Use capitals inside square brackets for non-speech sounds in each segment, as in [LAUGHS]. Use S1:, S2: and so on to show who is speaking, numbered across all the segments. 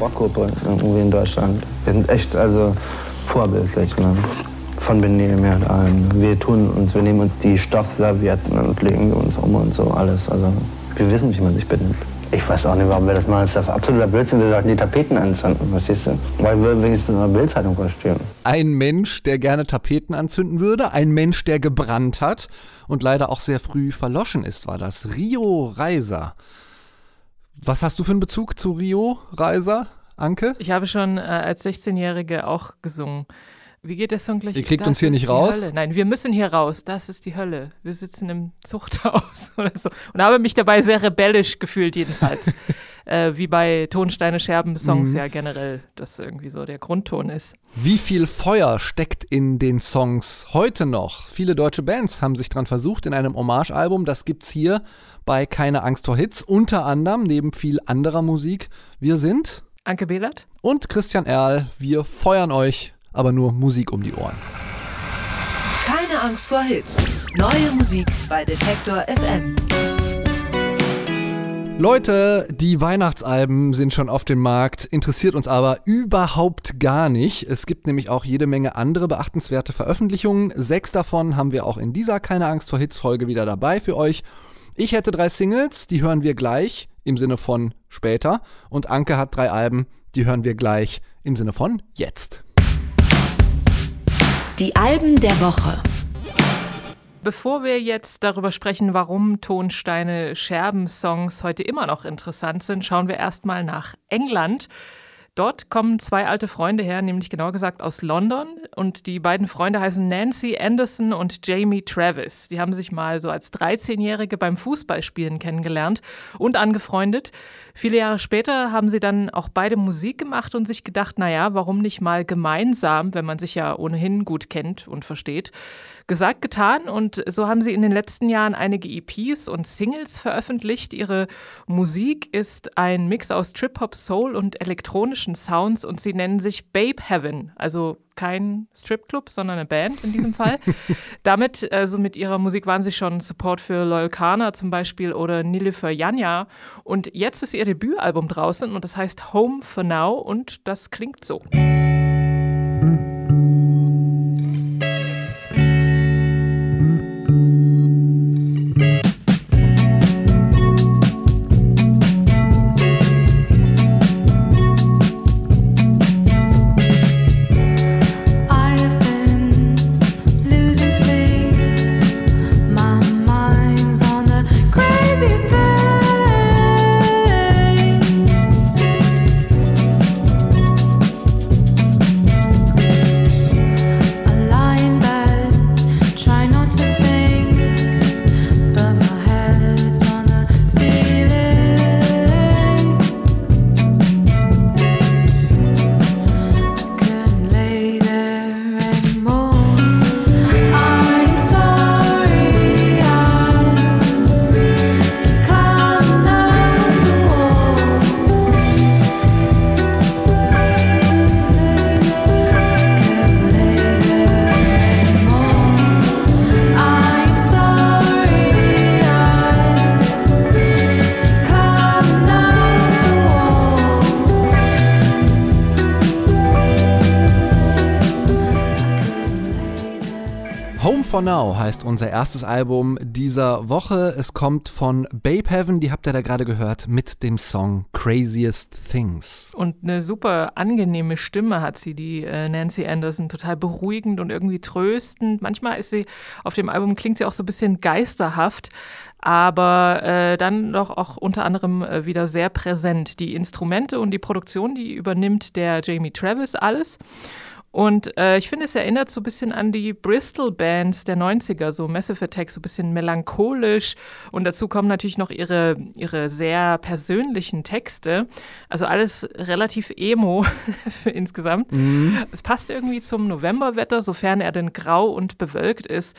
S1: Rockgruppe irgendwie in Deutschland. Wir sind echt also vorbildlich. Ne? Von Benehmen her allem. Wir tun uns, wir nehmen uns die Stoffservietten und legen uns um und so alles. Also wir wissen, wie man sich benimmt. Ich weiß auch nicht, warum wir das machen. Das ist absoluter Blödsinn. Wir sollten die Tapeten anzünden, verstehst du? Weil wir wenigstens in der Bildzeitung verstehen.
S2: Ein Mensch, der gerne Tapeten anzünden würde. Ein Mensch, der gebrannt hat und leider auch sehr früh verloschen ist, war das. Rio Reiser. Was hast du für einen Bezug zu Rio Reiser, Anke?
S3: Ich habe schon äh, als 16-Jährige auch gesungen. Wie geht der Song gleich?
S2: Ihr kriegt
S3: das
S2: uns hier nicht raus?
S3: Hölle. Nein, wir müssen hier raus. Das ist die Hölle. Wir sitzen im Zuchthaus [LAUGHS] oder so. Und habe mich dabei sehr rebellisch gefühlt, jedenfalls. [LAUGHS] äh, wie bei Tonsteine Scherben Songs
S2: Mhm.
S3: ja generell, das irgendwie so der Grundton ist.
S2: Wie viel Feuer steckt in den Songs heute noch? Viele deutsche Bands haben sich dran versucht in einem Hommagealbum. Das gibt's hier bei Keine Angst vor Hits. Unter anderem neben viel anderer Musik. Wir sind
S3: Anke Behlert?
S2: und Christian Erl. Wir feuern euch, aber nur Musik um die Ohren.
S4: Keine Angst vor Hits. Neue Musik bei Detektor FM.
S2: Leute, die Weihnachtsalben sind schon auf dem Markt, interessiert uns aber überhaupt gar nicht. Es gibt nämlich auch jede Menge andere beachtenswerte Veröffentlichungen. Sechs davon haben wir auch in dieser Keine Angst vor Hits Folge wieder dabei für euch. Ich hätte drei Singles, die hören wir gleich im Sinne von später. Und Anke hat drei Alben, die hören wir gleich im Sinne von jetzt.
S4: Die Alben der Woche.
S3: Bevor wir jetzt darüber sprechen, warum Tonsteine Scherben-Songs heute immer noch interessant sind, schauen wir erstmal nach England. Dort kommen zwei alte Freunde her, nämlich genau gesagt aus London. Und die beiden Freunde heißen Nancy Anderson und Jamie Travis. Die haben sich mal so als 13-Jährige beim Fußballspielen kennengelernt und angefreundet. Viele Jahre später haben sie dann auch beide Musik gemacht und sich gedacht, naja, warum nicht mal gemeinsam, wenn man sich ja ohnehin gut kennt und versteht. Gesagt, getan und so haben sie in den letzten Jahren einige EPs und Singles veröffentlicht. Ihre Musik ist ein Mix aus Trip-Hop, Soul und elektronischen Sounds und sie nennen sich Babe Heaven, also kein Stripclub, sondern eine Band in diesem Fall. [LAUGHS] Damit, also mit ihrer Musik waren sie schon Support für Loyal Kana zum Beispiel oder Nilüfer Janja und jetzt ist ihr Debütalbum draußen und das heißt Home for Now und das klingt so.
S2: Now heißt unser erstes Album dieser Woche. Es kommt von Babe Heaven, die habt ihr da gerade gehört, mit dem Song Craziest Things.
S3: Und eine super angenehme Stimme hat sie, die äh, Nancy Anderson. Total beruhigend und irgendwie tröstend. Manchmal ist sie, auf dem Album klingt sie auch so ein bisschen geisterhaft, aber äh, dann doch auch unter anderem äh, wieder sehr präsent. Die Instrumente und die Produktion, die übernimmt der Jamie Travis alles. Und äh, ich finde, es erinnert so ein bisschen an die Bristol-Bands der 90er, so Massive Attack, so ein bisschen melancholisch. Und dazu kommen natürlich noch ihre, ihre sehr persönlichen Texte. Also alles relativ emo [LAUGHS] insgesamt. Es passt irgendwie zum Novemberwetter, sofern er denn grau und bewölkt ist.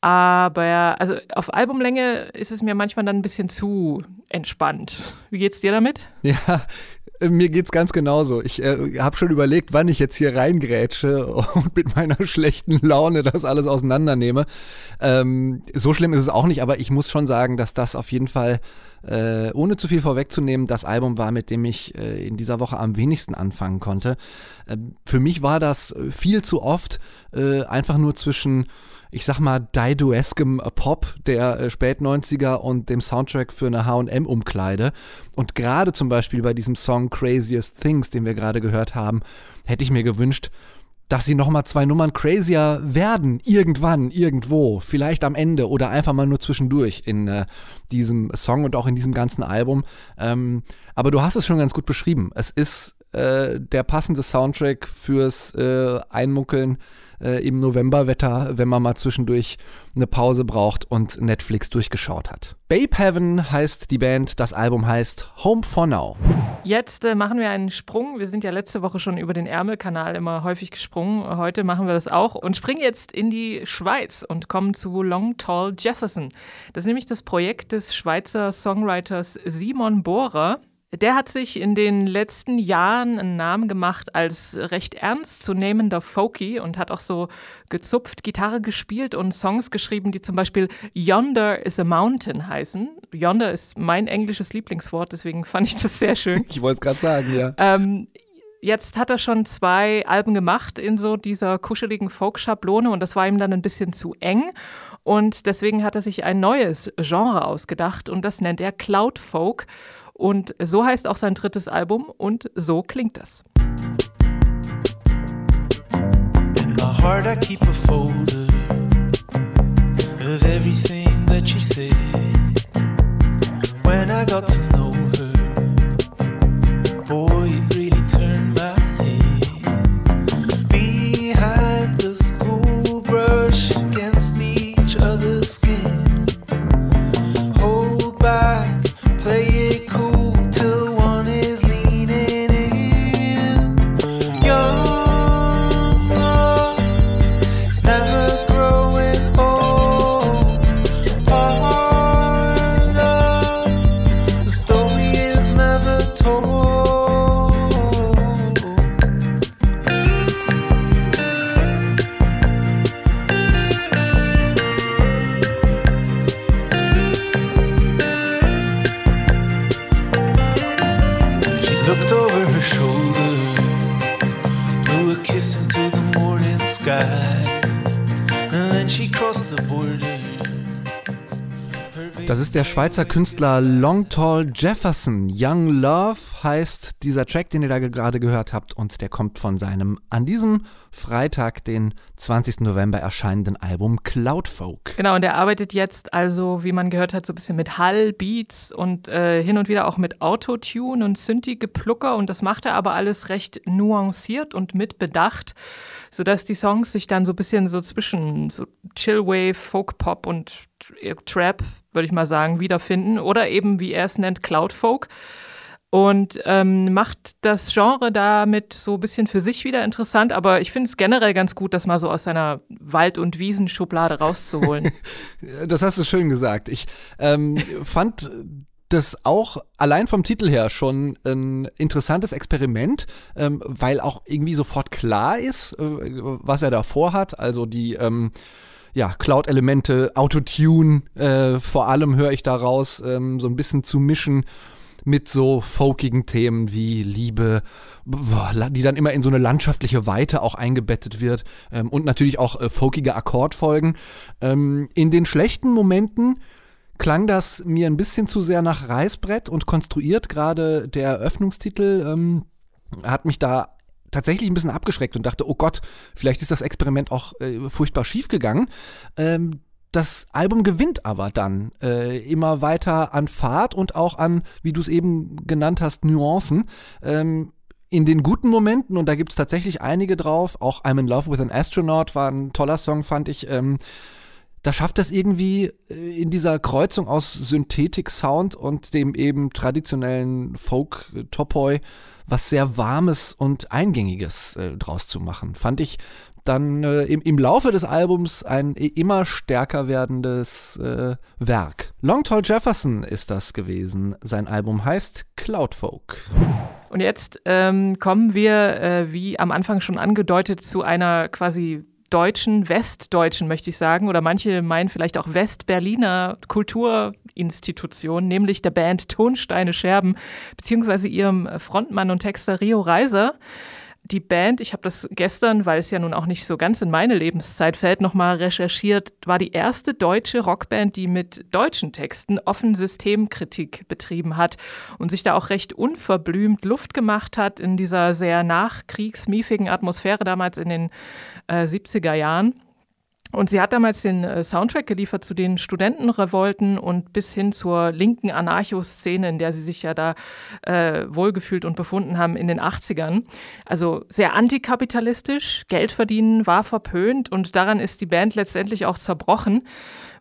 S3: Aber also auf Albumlänge ist es mir manchmal dann ein bisschen zu entspannt. Wie geht's dir damit?
S2: Ja, Mir geht's ganz genauso. Ich äh, habe schon überlegt, wann ich jetzt hier reingrätsche und mit meiner schlechten Laune das alles auseinandernehme. Ähm, so schlimm ist es auch nicht, aber ich muss schon sagen, dass das auf jeden Fall, äh, ohne zu viel vorwegzunehmen, das Album war, mit dem ich äh, in dieser Woche am wenigsten anfangen konnte. Äh, für mich war das viel zu oft äh, einfach nur zwischen ich sag mal, Dido-eskem Pop der äh, Spät-90er und dem Soundtrack für eine H&M-Umkleide. Und gerade zum Beispiel bei diesem Song Craziest Things, den wir gerade gehört haben, hätte ich mir gewünscht, dass sie nochmal zwei Nummern crazier werden, irgendwann, irgendwo, vielleicht am Ende oder einfach mal nur zwischendurch in äh, diesem Song und auch in diesem ganzen Album. Ähm, aber du hast es schon ganz gut beschrieben. Es ist äh, der passende Soundtrack fürs äh, Einmuckeln äh, im Novemberwetter, wenn man mal zwischendurch eine Pause braucht und Netflix durchgeschaut hat. Babe Heaven heißt die Band, das Album heißt Home for Now.
S3: Jetzt äh, machen wir einen Sprung. Wir sind ja letzte Woche schon über den Ärmelkanal immer häufig gesprungen. Heute machen wir das auch und springen jetzt in die Schweiz und kommen zu Long Tall Jefferson. Das ist nämlich das Projekt des Schweizer Songwriters Simon Bohrer. Der hat sich in den letzten Jahren einen Namen gemacht als recht ernstzunehmender Folky und hat auch so gezupft, Gitarre gespielt und Songs geschrieben, die zum Beispiel Yonder is a Mountain heißen. Yonder ist mein englisches Lieblingswort, deswegen fand ich das sehr schön. [LAUGHS]
S2: Ich wollte es gerade sagen, ja.
S3: Ähm, jetzt hat er schon zwei Alben gemacht in so dieser kuscheligen Folk-Schablone und das war ihm dann ein bisschen zu eng. Und deswegen hat er sich ein neues Genre ausgedacht und das nennt er Cloud Folk. Und so heißt auch sein drittes Album und so klingt es.
S5: In my heart, I keep a folder of everything that she said. When I got to know
S2: der Schweizer Künstler Long Tall Jefferson. Young Love heißt dieser Track, den ihr da gerade gehört habt, und der kommt von seinem an diesem Freitag, den 20. November erscheinenden Album Cloud Folk.
S3: Genau, und er arbeitet jetzt also, wie man gehört hat, so ein bisschen mit Hall, Beats und äh, hin und wieder auch mit Autotune und Synthi-Geplucker. Und das macht er aber alles recht nuanciert und mit Bedacht, sodass die Songs sich dann so ein bisschen so zwischen so Chillwave, Folk-Pop und Trap, würde ich mal sagen, wiederfinden. Oder eben, wie er es nennt, Cloud Folk. Und ähm, macht das Genre damit so ein bisschen für sich wieder interessant, aber ich finde es generell ganz gut, das mal so aus seiner Wald- und Wiesenschublade rauszuholen. [LAUGHS]
S2: Das hast du schön gesagt. Ich ähm, fand das auch allein vom Titel her schon ein interessantes Experiment, ähm, weil auch irgendwie sofort klar ist, äh, was er da vorhat. Also die ähm, ja, Cloud-Elemente, Autotune, äh, vor allem höre ich daraus, ähm, so ein bisschen zu mischen mit so folkigen Themen wie Liebe, die dann immer in so eine landschaftliche Weite auch eingebettet wird ähm, und natürlich auch äh, folkige Akkordfolgen. Ähm, in den schlechten Momenten klang das mir ein bisschen zu sehr nach Reißbrett und konstruiert. Gerade der Eröffnungstitel ähm, hat mich da tatsächlich ein bisschen abgeschreckt und dachte, oh Gott, vielleicht ist das Experiment auch äh, furchtbar schief gegangen. Ähm, das Album gewinnt aber dann äh, immer weiter an Fahrt und auch an, wie du es eben genannt hast, Nuancen. Ähm, in den guten Momenten, und da gibt es tatsächlich einige drauf, auch I'm in Love with an Astronaut war ein toller Song, fand ich. Ähm, da schafft es irgendwie äh, in dieser Kreuzung aus Synthetik-Sound und dem eben traditionellen Folk-Topoi was sehr Warmes und Eingängiges äh, draus zu machen. Fand ich dann äh, im, im Laufe des Albums ein immer stärker werdendes äh, Werk. Long Tall Jefferson ist das gewesen. Sein Album heißt Cloudfolk.
S3: Und jetzt ähm, kommen wir, äh, wie am Anfang schon angedeutet, zu einer quasi deutschen, westdeutschen, möchte ich sagen, oder manche meinen vielleicht auch Westberliner Kulturinstitution, nämlich der Band Tonsteine Scherben, beziehungsweise ihrem Frontmann und Texter Rio Reiser die Band, ich habe das gestern, weil es ja nun auch nicht so ganz in meine Lebenszeit fällt, nochmal recherchiert, war die erste deutsche Rockband, die mit deutschen Texten offen Systemkritik betrieben hat und sich da auch recht unverblümt Luft gemacht hat in dieser sehr nachkriegsmiefigen Atmosphäre damals in den äh, 70er Jahren. Und sie hat damals den äh, Soundtrack geliefert zu den Studentenrevolten und bis hin zur linken Anarcho-Szene, in der sie sich ja da äh, wohlgefühlt und befunden haben in den 80ern. Also sehr antikapitalistisch, Geld verdienen war verpönt und daran ist die Band letztendlich auch zerbrochen,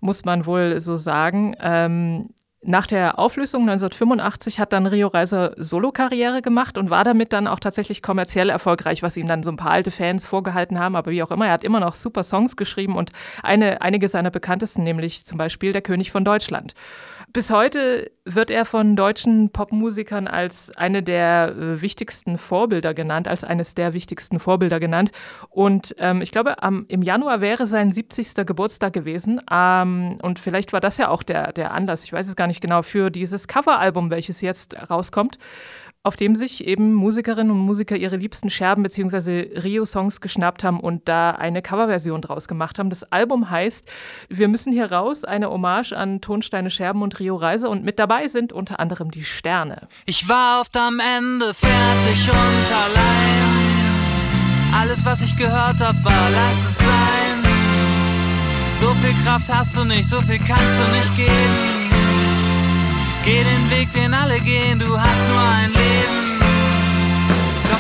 S3: muss man wohl so sagen. Ähm, nach der Auflösung 1985 hat dann Rio Reiser Solokarriere gemacht und war damit dann auch tatsächlich kommerziell erfolgreich, was ihm dann so ein paar alte Fans vorgehalten haben. Aber wie auch immer, er hat immer noch super Songs geschrieben und eine, einige seiner bekanntesten, nämlich zum Beispiel Der König von Deutschland. Bis heute wird er von deutschen Popmusikern als eine der äh, wichtigsten Vorbilder genannt, als eines der wichtigsten Vorbilder genannt. Und ähm, ich glaube, am, im Januar wäre sein 70. Geburtstag gewesen. Ähm, und vielleicht war das ja auch der, der Anlass, ich weiß es gar nicht genau, für dieses Coveralbum, welches jetzt rauskommt auf dem sich eben Musikerinnen und Musiker ihre liebsten Scherben bzw. Rio-Songs geschnappt haben und da eine Coverversion draus gemacht haben. Das Album heißt Wir müssen hier raus, eine Hommage an Tonsteine Scherben und Rio Reise und mit dabei sind unter anderem die Sterne.
S6: Ich war oft am Ende fertig und allein. Alles, was ich gehört hab, war, lass es sein. So viel Kraft hast du nicht, so viel kannst du nicht geben. Geh den Weg, den alle gehen, du hast nur ein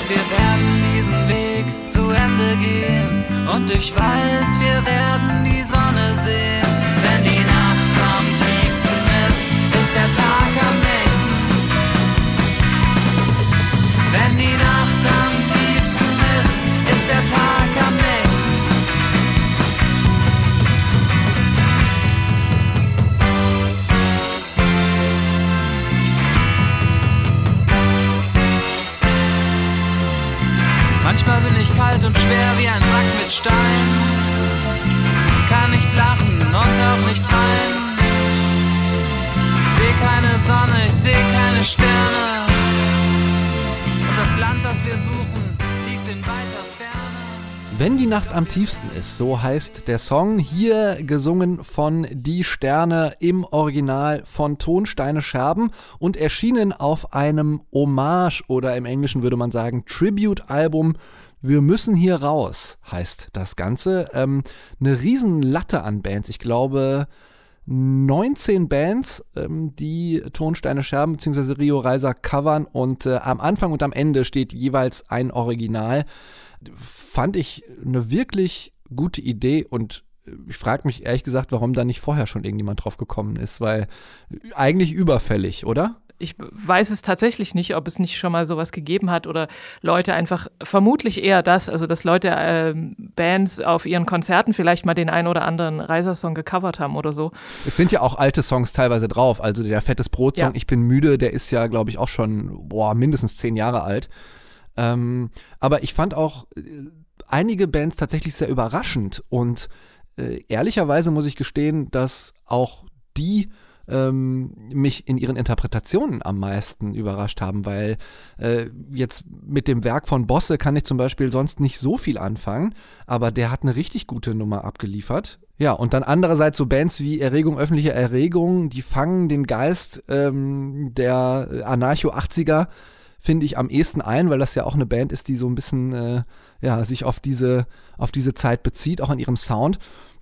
S6: wir werden diesen Weg zu Ende gehen. Und ich weiß, wir werden die Sonne sehen. Wenn die Nacht am tiefsten ist, ist der Tag am nächsten. Wenn die Nacht am tiefsten ist, ist der Tag Manchmal bin ich kalt und schwer wie ein Sack mit Stein. Kann nicht lachen und auch nicht weinen.
S2: Wenn die Nacht am tiefsten ist, so heißt der Song, hier gesungen von Die Sterne im Original von Tonsteine Scherben und erschienen auf einem Hommage oder im Englischen würde man sagen Tribute-Album. Wir müssen hier raus, heißt das Ganze. Ähm, eine riesen Latte an Bands. Ich glaube, 19 Bands, ähm, die Tonsteine Scherben bzw. Rio Reiser covern und äh, am Anfang und am Ende steht jeweils ein Original. Fand ich eine wirklich gute Idee und äh, ich frage mich ehrlich gesagt, warum da nicht vorher schon irgendjemand drauf gekommen ist, weil eigentlich überfällig, oder?
S3: Ich weiß es tatsächlich nicht, ob es nicht schon mal sowas gegeben hat oder Leute einfach, vermutlich eher das, also dass Leute äh, Bands auf ihren Konzerten vielleicht mal den einen oder anderen Reisersong gecovert haben oder so.
S2: Es sind ja auch alte Songs teilweise drauf. Also der Fettes Brot-Song,
S3: Ja.
S2: Ich bin müde, der ist ja, glaube ich, auch schon boah, mindestens zehn Jahre alt. Ähm, aber ich fand auch äh, einige Bands tatsächlich sehr überraschend. Und äh, ehrlicherweise muss ich gestehen, dass auch die ähm, mich in ihren Interpretationen am meisten überrascht haben, weil äh, jetzt mit dem Werk von Bosse kann ich zum Beispiel sonst nicht so viel anfangen, aber der hat eine richtig gute Nummer abgeliefert. Ja, und dann andererseits so Bands wie Erregung, öffentliche Erregung, die fangen den Geist ähm, der Anarcho-80er, finde ich, am ehesten ein, weil das ja auch eine Band ist, die so ein bisschen äh, ja, sich auf diese, auf diese Zeit bezieht, auch in ihrem Sound.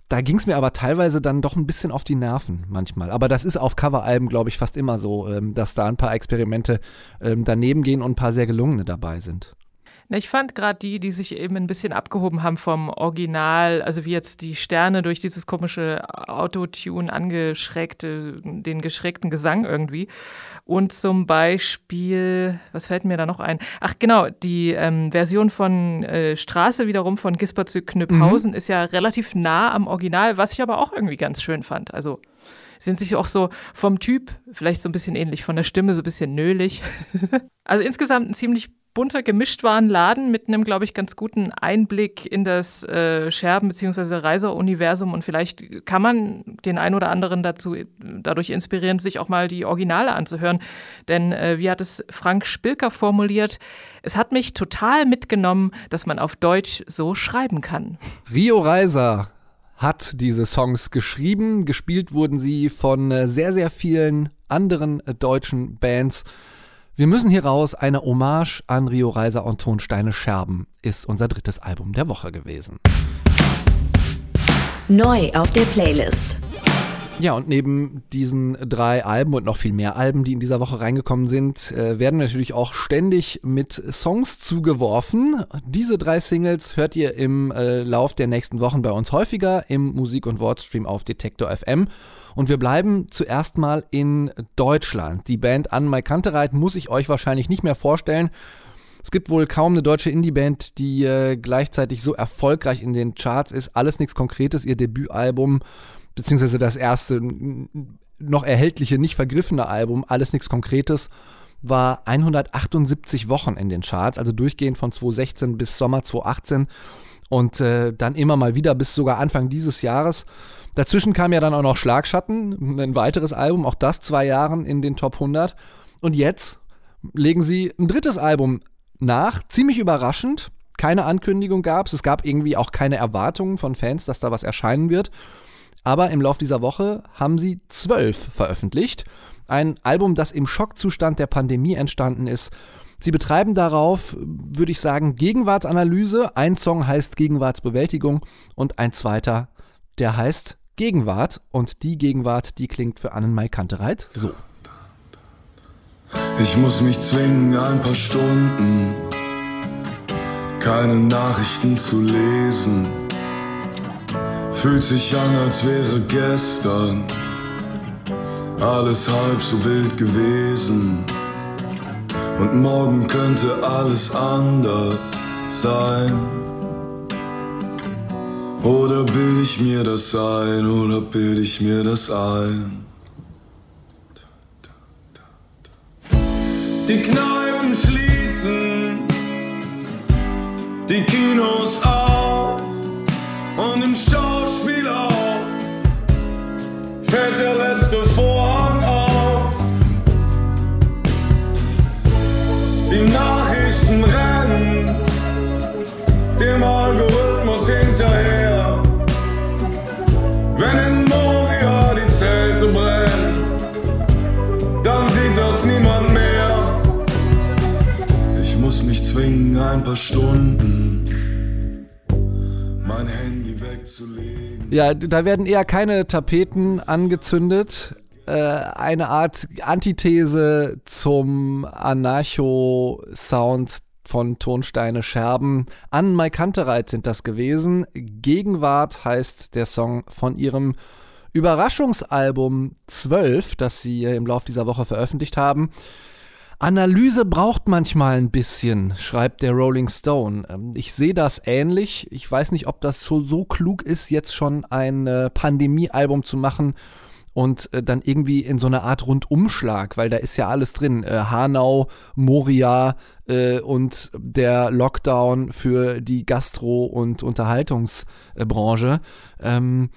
S2: Da ging es mir aber teilweise dann doch ein bisschen auf die Nerven manchmal. Aber das ist auf Coveralben, glaube ich, fast immer so, ähm, dass da ein paar Experimente ähm, daneben gehen und ein paar sehr gelungene dabei sind.
S3: Na, ich fand gerade die, die sich eben ein bisschen abgehoben haben vom Original, also wie jetzt die Sterne durch dieses komische Autotune angeschrägte, den geschrägten Gesang irgendwie. Und zum Beispiel, was fällt mir da noch ein? Ach genau, die ähm, Version von äh, Straße wiederum von Gisbert zu Knüpphausen ist ja relativ nah am Original, was ich aber auch irgendwie ganz schön fand. Also sind sich auch so vom Typ vielleicht so ein bisschen ähnlich, von der Stimme so ein bisschen nölig. [LAUGHS] also insgesamt ein ziemlich bunter gemischt waren Laden mit einem, glaube ich, ganz guten Einblick in das äh, Scherben- bzw. Reiser-Universum und vielleicht kann man den einen oder anderen dazu dadurch inspirieren, sich auch mal die Originale anzuhören. Denn äh, wie hat es Frank Spilker formuliert? Es hat mich total mitgenommen, dass man auf Deutsch so schreiben kann.
S2: Rio Reiser hat diese Songs geschrieben. Gespielt wurden sie von äh, sehr, sehr vielen anderen äh, deutschen Bands. Wir müssen hier raus. Eine Hommage an Rio Reiser und Tonsteine Scherben ist unser drittes Album der Woche gewesen.
S7: Neu auf der Playlist.
S2: Ja, und neben diesen drei Alben und noch viel mehr Alben, die in dieser Woche reingekommen sind, äh, werden natürlich auch ständig mit Songs zugeworfen. Diese drei Singles hört ihr im äh, Lauf der nächsten Wochen bei uns häufiger im Musik- und Wortstream auf Detektor FM. Und wir bleiben zuerst mal in Deutschland. Die Band An My Kantereit muss ich euch wahrscheinlich nicht mehr vorstellen. Es gibt wohl kaum eine deutsche Indie-Band, die äh, gleichzeitig so erfolgreich in den Charts ist. Alles nichts Konkretes, ihr Debütalbum beziehungsweise das erste noch erhältliche, nicht vergriffene Album, alles nichts Konkretes, war 178 Wochen in den Charts, also durchgehend von 2016 bis Sommer 2018 und äh, dann immer mal wieder bis sogar Anfang dieses Jahres. Dazwischen kam ja dann auch noch Schlagschatten, ein weiteres Album, auch das zwei Jahren in den Top 100. Und jetzt legen sie ein drittes Album nach, ziemlich überraschend. Keine Ankündigung gab es, es gab irgendwie auch keine Erwartungen von Fans, dass da was erscheinen wird. Aber im Lauf dieser Woche haben sie zwölf veröffentlicht. Ein Album, das im Schockzustand der Pandemie entstanden ist. Sie betreiben darauf, würde ich sagen, Gegenwartsanalyse. Ein Song heißt Gegenwartsbewältigung und ein zweiter, der heißt Gegenwart. Und die Gegenwart, die klingt für Annenmai Kantereit so.
S8: Ich muss mich zwingen, ein paar Stunden keine Nachrichten zu lesen. Fühlt sich an, als wäre gestern alles halb so wild gewesen. Und morgen könnte alles anders sein. Oder bild ich mir das ein, oder bild ich mir das ein? Die Kneipen schließen, die Kinos auch und im der letzte Vorhang aus. Die Nachrichten rennen dem Algorithmus hinterher. Wenn in Moria die Zelte brennen, dann sieht das niemand mehr. Ich muss mich zwingen, ein paar Stunden
S2: Ja, da werden eher keine Tapeten angezündet. Äh, eine Art Antithese zum Anarcho-Sound von Tonsteine Scherben. An Mai Kantereit sind das gewesen. Gegenwart heißt der Song von ihrem Überraschungsalbum 12, das sie im Laufe dieser Woche veröffentlicht haben. Analyse braucht manchmal ein bisschen, schreibt der Rolling Stone. Ähm, Ich sehe das ähnlich. Ich weiß nicht, ob das so, so klug ist, jetzt schon ein äh, Pandemie-Album zu machen und äh, dann irgendwie in so eine Art Rundumschlag, weil da ist ja alles drin. Äh, Hanau, Moria und der Lockdown für die Gastro- und Unterhaltungsbranche. Ähm,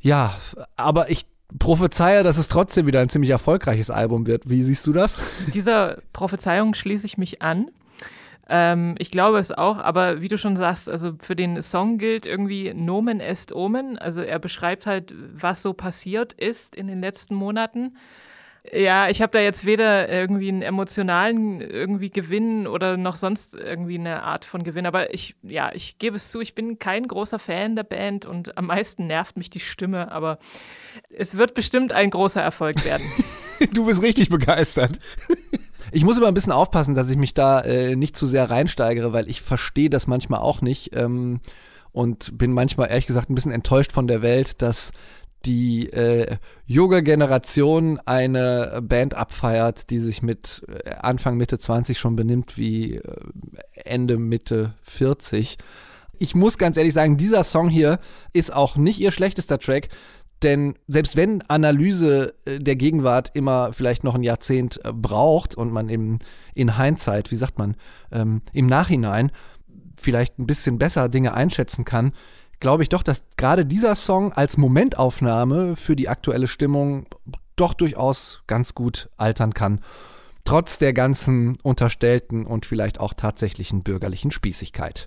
S2: ja, aber ich prophezeie, dass es trotzdem wieder ein ziemlich erfolgreiches Album wird. Wie siehst du das?
S3: Dieser Prophezeiung schließe ich mich an. Ähm, ich glaube es auch, aber wie du schon sagst, also für den Song gilt irgendwie Nomen est Omen. Also er beschreibt halt, was so passiert ist in den letzten Monaten. Ja, ich habe da jetzt weder irgendwie einen emotionalen irgendwie Gewinn oder noch sonst irgendwie eine Art von Gewinn. Aber ich, ja, ich gebe es zu, ich bin kein großer Fan der Band und am meisten nervt mich die Stimme. Aber es wird bestimmt ein großer Erfolg werden. [LAUGHS]
S2: Du bist richtig begeistert. Ich muss immer ein bisschen aufpassen, dass ich mich da äh, nicht zu sehr reinsteigere, weil ich verstehe das manchmal auch nicht ähm, und bin manchmal ehrlich gesagt ein bisschen enttäuscht von der Welt, dass die äh, junge Generation eine Band abfeiert, die sich mit äh, Anfang Mitte 20 schon benimmt wie äh, Ende Mitte 40. Ich muss ganz ehrlich sagen, dieser Song hier ist auch nicht ihr schlechtester Track. Denn selbst wenn Analyse äh, der Gegenwart immer vielleicht noch ein Jahrzehnt braucht und man eben in Hindsight, wie sagt man, ähm, im Nachhinein vielleicht ein bisschen besser Dinge einschätzen kann, glaube ich doch, dass gerade dieser Song als Momentaufnahme für die aktuelle Stimmung doch durchaus ganz gut altern kann. Trotz der ganzen unterstellten und vielleicht auch tatsächlichen bürgerlichen Spießigkeit.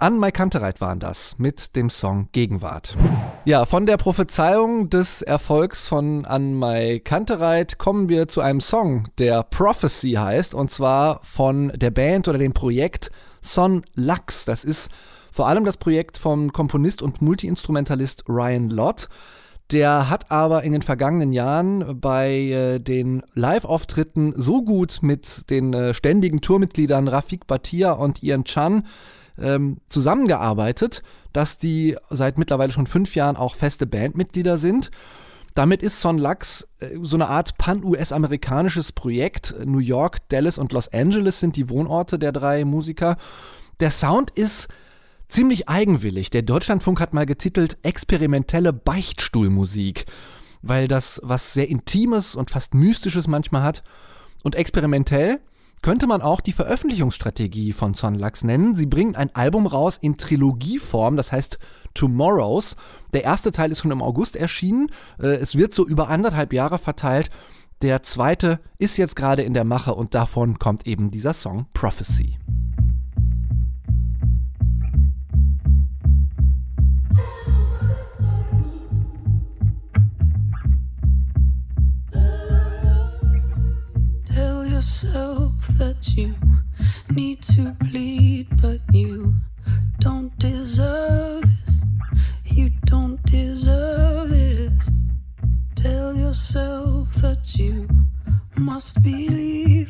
S2: An Mai Kantereit waren das mit dem Song Gegenwart. Ja, von der Prophezeiung des Erfolgs von An Mai Kantereit kommen wir zu einem Song, der Prophecy heißt, und zwar von der Band oder dem Projekt Son Lux. Das ist vor allem das Projekt vom Komponist und Multiinstrumentalist Ryan Lott. Der hat aber in den vergangenen Jahren bei äh, den Live-Auftritten so gut mit den äh, ständigen Tourmitgliedern Rafik Batia und Ian Chan ähm, zusammengearbeitet, dass die seit mittlerweile schon fünf Jahren auch feste Bandmitglieder sind. Damit ist Son Lux äh, so eine Art pan-US-amerikanisches Projekt. New York, Dallas und Los Angeles sind die Wohnorte der drei Musiker. Der Sound ist ziemlich eigenwillig. Der Deutschlandfunk hat mal getitelt experimentelle Beichtstuhlmusik, weil das was sehr Intimes und fast Mystisches manchmal hat. Und experimentell könnte man auch die Veröffentlichungsstrategie von Son Lux nennen. Sie bringen ein Album raus in Trilogieform, das heißt Tomorrows. Der erste Teil ist schon im August erschienen. Äh, es wird so über anderthalb Jahre verteilt. Der zweite ist jetzt gerade in der Mache und davon kommt eben dieser Song Prophecy.
S9: Yourself that you need to bleed, but you don't deserve this. You don't deserve this. Tell yourself that you must believe,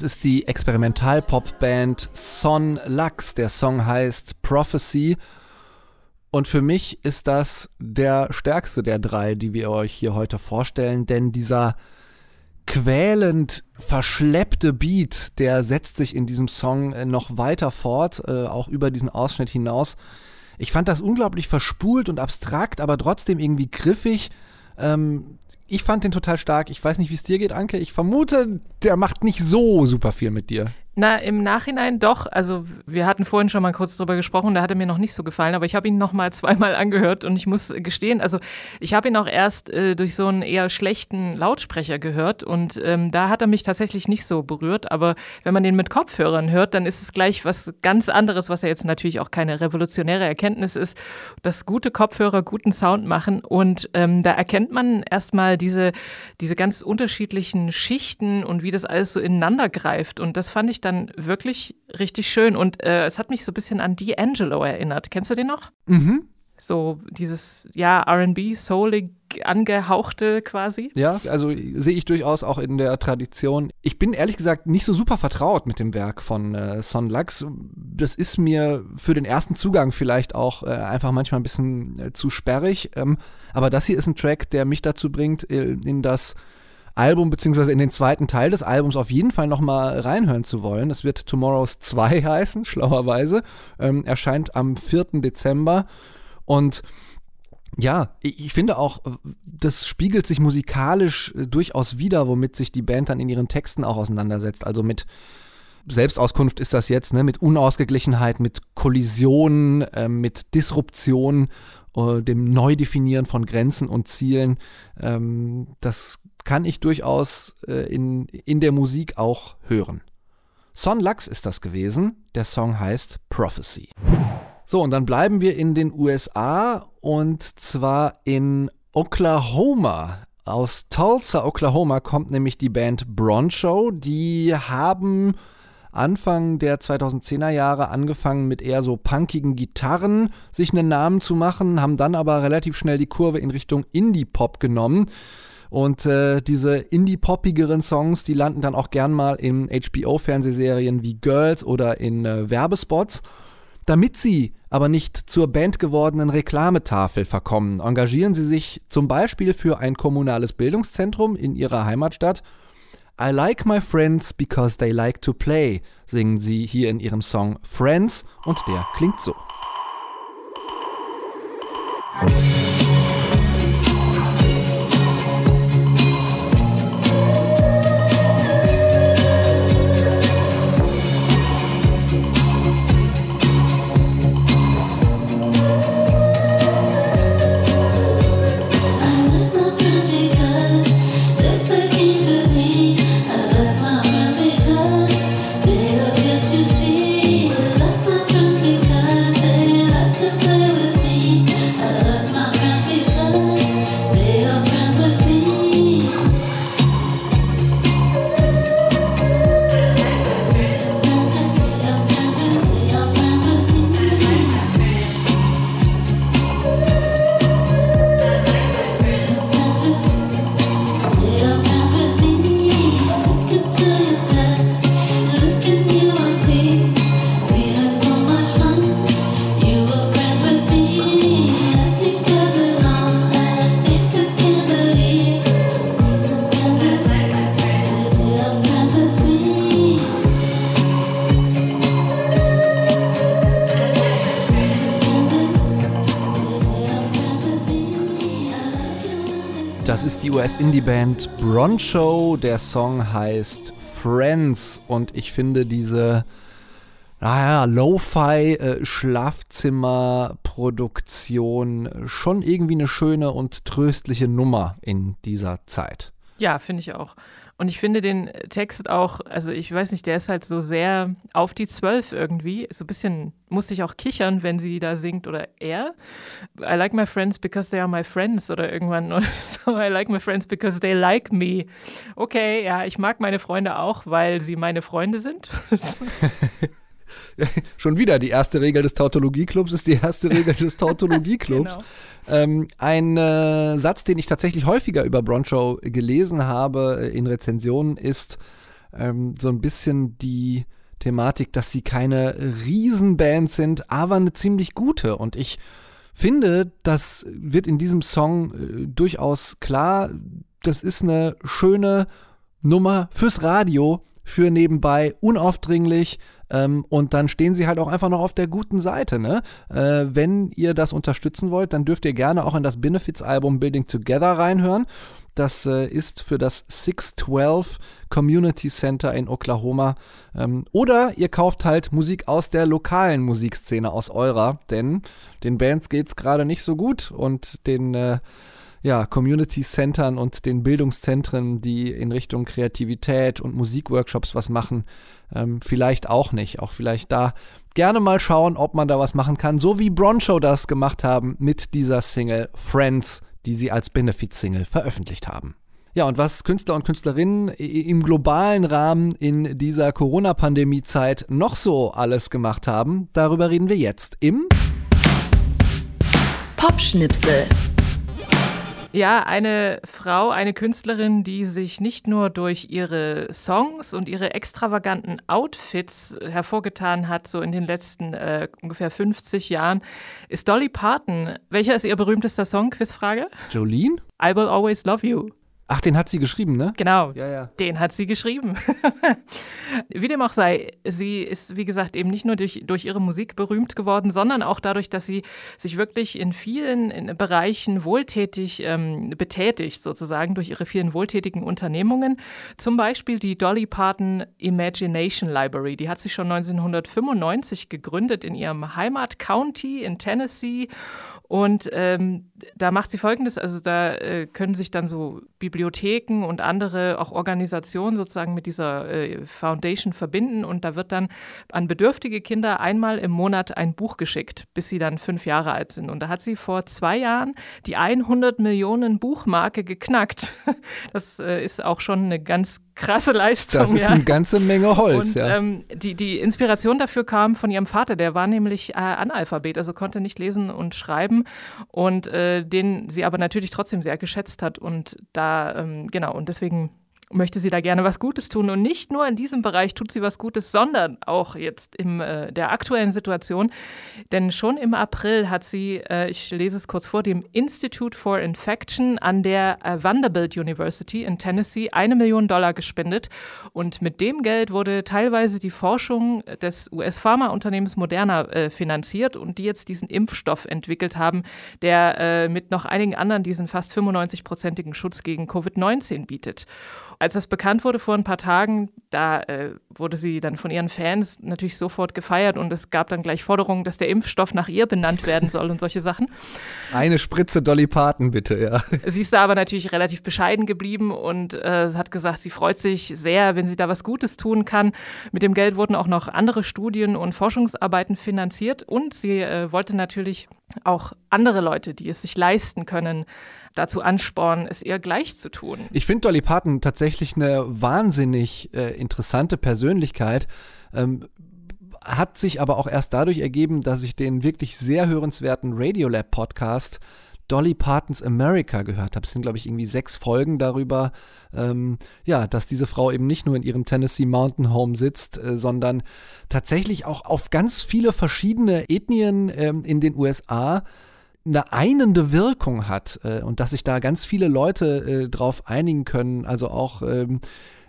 S2: Das ist die Experimental-Pop-Band Son Lux. Der Song heißt Prophecy. Und für mich ist das der stärkste der drei, die wir euch hier heute vorstellen, denn dieser quälend verschleppte Beat, der setzt sich in diesem Song äh, noch weiter fort, äh, auch über diesen Ausschnitt hinaus. Ich fand das unglaublich verspult und abstrakt, aber trotzdem irgendwie griffig. Ähm, ich fand den total stark. Ich weiß nicht, wie es dir geht, Anke. Ich vermute, der macht nicht so super viel mit dir.
S3: Na, im Nachhinein doch. Also wir hatten vorhin schon mal kurz drüber gesprochen, da hat er mir noch nicht so gefallen, aber ich habe ihn noch mal [LAUGHS] zweimal angehört und ich muss gestehen, also ich habe ihn auch erst äh, durch so einen eher schlechten Lautsprecher gehört und ähm, da hat er mich tatsächlich nicht so berührt, aber wenn man den mit Kopfhörern hört, dann ist es gleich was ganz anderes, was ja jetzt natürlich auch keine revolutionäre Erkenntnis ist, dass gute Kopfhörer guten Sound machen und ähm, da erkennt man erstmal diese, diese ganz unterschiedlichen Schichten und wie das alles so ineinander greift und das fand ich dann wirklich richtig schön und äh, es hat mich so ein bisschen an D'Angelo erinnert. Kennst du den noch?
S2: Mhm.
S3: So dieses, ja, RB, soulig angehauchte quasi.
S2: Ja, also sehe ich durchaus auch in der Tradition. Ich bin ehrlich gesagt nicht so super vertraut mit dem Werk von äh, Son Lux. Das ist mir für den ersten Zugang vielleicht auch äh, einfach manchmal ein bisschen äh, zu sperrig. Ähm, aber das hier ist ein Track, der mich dazu bringt, äh, in das Album beziehungsweise in den zweiten Teil des Albums auf jeden Fall nochmal reinhören zu wollen. Es wird Tomorrow's 2 [LAUGHS] heißen, schlauerweise. Ähm, erscheint am 4. Dezember. Und ja, ich finde auch, das spiegelt sich musikalisch äh, durchaus wider, womit sich die Band dann in ihren Texten auch auseinandersetzt. Also mit Selbstauskunft ist das jetzt, ne? mit Unausgeglichenheit, mit Kollisionen, äh, mit Disruption, äh, dem Neudefinieren von Grenzen und Zielen. Ähm, das kann ich durchaus äh, in, in der Musik auch hören. Son Lux ist das gewesen. Der Song heißt Prophecy. So, und dann bleiben wir in den USA und zwar in Oklahoma. Aus Tulsa, Oklahoma kommt nämlich die Band Broncho. Die haben Anfang der 2010er Jahre angefangen mit eher so punkigen Gitarren sich einen Namen zu machen, haben dann aber relativ schnell die Kurve in Richtung Indie-Pop genommen. Und äh, diese indie-poppigeren Songs, die landen dann auch gern mal in HBO-Fernsehserien wie Girls oder in äh, Werbespots. Damit sie aber nicht zur Band gewordenen Reklametafel verkommen, engagieren sie sich zum Beispiel für ein kommunales Bildungszentrum in ihrer Heimatstadt. I like my friends because they like to play, singen sie hier in ihrem Song Friends und der klingt so. US-Indie-Band Broncho. Der Song heißt Friends und ich finde diese naja, Lo-Fi-Schlafzimmer-Produktion schon irgendwie eine schöne und tröstliche Nummer in dieser Zeit.
S3: Ja, finde ich auch. Und ich finde den Text auch, also ich weiß nicht, der ist halt so sehr auf die Zwölf irgendwie. So ein bisschen, muss ich auch kichern, wenn sie da singt oder er. I like my friends because they are my friends oder irgendwann oder [LAUGHS] so. I like my friends because they like me. Okay, ja, ich mag meine Freunde auch, weil sie meine Freunde sind. [LAUGHS] [LAUGHS] [LAUGHS]
S2: Schon wieder die erste Regel des Tautologieclubs ist die erste Regel des [LAUGHS] Tautologieclubs. genau. ähm, ein äh, Satz, den ich tatsächlich häufiger über Broncho gelesen habe in Rezensionen, ist ähm, so ein bisschen die Thematik, dass sie keine Riesenband sind, aber eine ziemlich gute. Und ich finde, das wird in diesem Song äh, durchaus klar. Das ist eine schöne Nummer fürs Radio, für nebenbei, unaufdringlich. Ähm, und dann stehen sie halt auch einfach noch auf der guten Seite. Ne? Äh, wenn ihr das unterstützen wollt, dann dürft ihr gerne auch in das Benefits-Album Building Together reinhören. Das äh, ist für das 612 Community Center in Oklahoma. Ähm, oder ihr kauft halt Musik aus der lokalen Musikszene, aus eurer, denn den Bands geht es gerade nicht so gut und den äh, ja, Community Centern und den Bildungszentren, die in Richtung Kreativität und Musikworkshops was machen, ähm, vielleicht auch nicht. Auch vielleicht da gerne mal schauen, ob man da was machen kann, so wie Broncho das gemacht haben mit dieser Single Friends, die sie als Benefit-Single veröffentlicht haben. Ja, und was Künstler und Künstlerinnen im globalen Rahmen in dieser Corona-Pandemie-Zeit noch so alles gemacht haben, darüber reden wir jetzt im
S7: Popschnipsel.
S3: Ja, eine Frau, eine Künstlerin, die sich nicht nur durch ihre Songs und ihre extravaganten Outfits hervorgetan hat, so in den letzten äh, ungefähr 50 Jahren, ist Dolly Parton. Welcher ist ihr berühmtester Song? Quizfrage.
S2: Jolene?
S3: I Will Always Love You.
S2: Ach, den hat sie geschrieben, ne?
S3: Genau,
S2: Ja, ja.
S3: den hat sie geschrieben. [LAUGHS] wie dem auch sei, sie ist, wie gesagt, eben nicht nur durch, durch ihre Musik berühmt geworden, sondern auch dadurch, dass sie sich wirklich in vielen in Bereichen wohltätig ähm, betätigt, sozusagen durch ihre vielen wohltätigen Unternehmungen. Zum Beispiel die Dolly Parton Imagination Library. Die hat sie schon 1995 gegründet in ihrem Heimat-County in Tennessee. Und ähm, da macht sie Folgendes, also da äh, können sich dann so Bibliotheken und andere auch Organisationen sozusagen mit dieser äh, Foundation verbinden und da wird dann an bedürftige Kinder einmal im Monat ein Buch geschickt, bis sie dann fünf Jahre alt sind. Und da hat sie vor zwei Jahren die 100 Millionen Buchmarke geknackt. [LAUGHS] Das äh, ist auch schon eine ganz krasse Leistung.
S2: Das ist
S3: ja.
S2: eine ganze Menge Holz,
S3: Und
S2: ja.
S3: ähm, die, die Inspiration dafür kam von ihrem Vater, der war nämlich äh, Analphabet, also konnte nicht lesen und schreiben und äh, den sie aber natürlich trotzdem sehr geschätzt hat und da, ähm, genau, und deswegen möchte sie da gerne was Gutes tun. Und nicht nur in diesem Bereich tut sie was Gutes, sondern auch jetzt in äh, der aktuellen Situation. Denn schon im April hat sie, äh, ich lese es kurz vor, dem Institute for Infection an der äh, Vanderbilt University in Tennessee eine Million Dollar gespendet. Und mit dem Geld wurde teilweise die Forschung des US-Pharmaunternehmens Moderna äh, finanziert und die jetzt diesen Impfstoff entwickelt haben, der äh, mit noch einigen anderen diesen fast 95-prozentigen Schutz gegen Covid-19 bietet. Als das bekannt wurde vor ein paar Tagen, da äh, wurde sie dann von ihren Fans natürlich sofort gefeiert und es gab dann gleich Forderungen, dass der Impfstoff nach ihr benannt werden soll und solche Sachen.
S2: Eine Spritze Dolly Parton, bitte, ja.
S3: Sie ist da aber natürlich relativ bescheiden geblieben und äh, hat gesagt, sie freut sich sehr, wenn sie da was Gutes tun kann. Mit dem Geld wurden auch noch andere Studien und Forschungsarbeiten finanziert und sie äh, wollte natürlich auch andere Leute, die es sich leisten können, dazu anspornen, es ihr gleich zu tun.
S2: Ich finde Dolly Parton tatsächlich eine wahnsinnig äh, interessante Persönlichkeit. Ähm, hat sich aber auch erst dadurch ergeben, dass ich den wirklich sehr hörenswerten Radiolab Podcast Dolly Partons America gehört habe. Es sind, glaube ich, irgendwie sechs Folgen darüber, ähm, ja, dass diese Frau eben nicht nur in ihrem Tennessee Mountain Home sitzt, äh, sondern tatsächlich auch auf ganz viele verschiedene Ethnien ähm, in den USA eine einende Wirkung hat äh, und dass sich da ganz viele Leute äh, drauf einigen können, also auch ähm,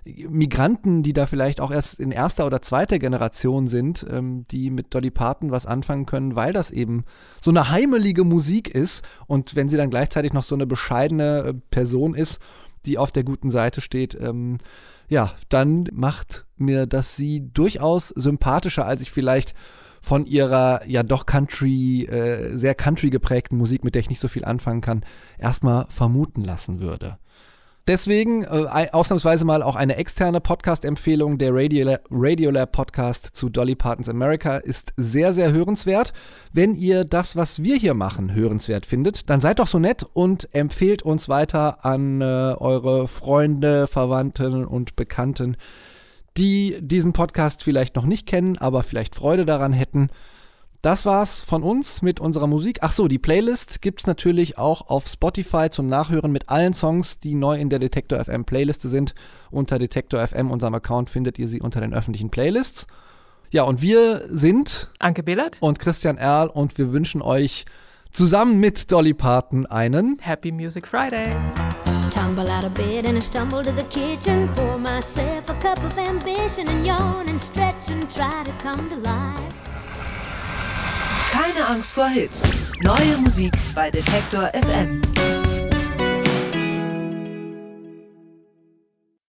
S2: Migranten, die da vielleicht auch erst in erster oder zweiter Generation sind, ähm, die mit Dolly Parton was anfangen können, weil das eben so eine heimelige Musik ist und wenn sie dann gleichzeitig noch so eine bescheidene äh, Person ist, die auf der guten Seite steht, ähm, ja, dann macht mir das sie durchaus sympathischer, als ich vielleicht von ihrer ja doch Country, äh, sehr Country geprägten Musik, mit der ich nicht so viel anfangen kann, erstmal vermuten lassen würde. Deswegen äh, ausnahmsweise mal auch eine externe Podcast-Empfehlung. Der Radiolab, Radiolab Podcast zu Dolly Partons America ist sehr, sehr hörenswert. Wenn ihr das, was wir hier machen, hörenswert findet, dann seid doch so nett und empfehlt uns weiter an äh, eure Freunde, Verwandten und Bekannten, die diesen Podcast vielleicht noch nicht kennen, aber vielleicht Freude daran hätten. Das war's von uns mit unserer Musik. Ach so, die Playlist gibt's natürlich auch auf Spotify zum Nachhören mit allen Songs, die neu in der Detektor FM Playliste sind. Unter Detektor FM, unserem Account, findet ihr sie unter den öffentlichen Playlists. Ja, und wir sind
S3: Anke Billert
S2: und Christian Erl und wir wünschen euch zusammen mit Dolly Parton einen
S3: Happy Music Friday.
S10: Tumble out of bed and I stumble to the kitchen. Pour myself a cup of ambition and yawn and stretch and try to come to life.
S4: Keine Angst vor Hits. Neue Musik bei Detektor FM.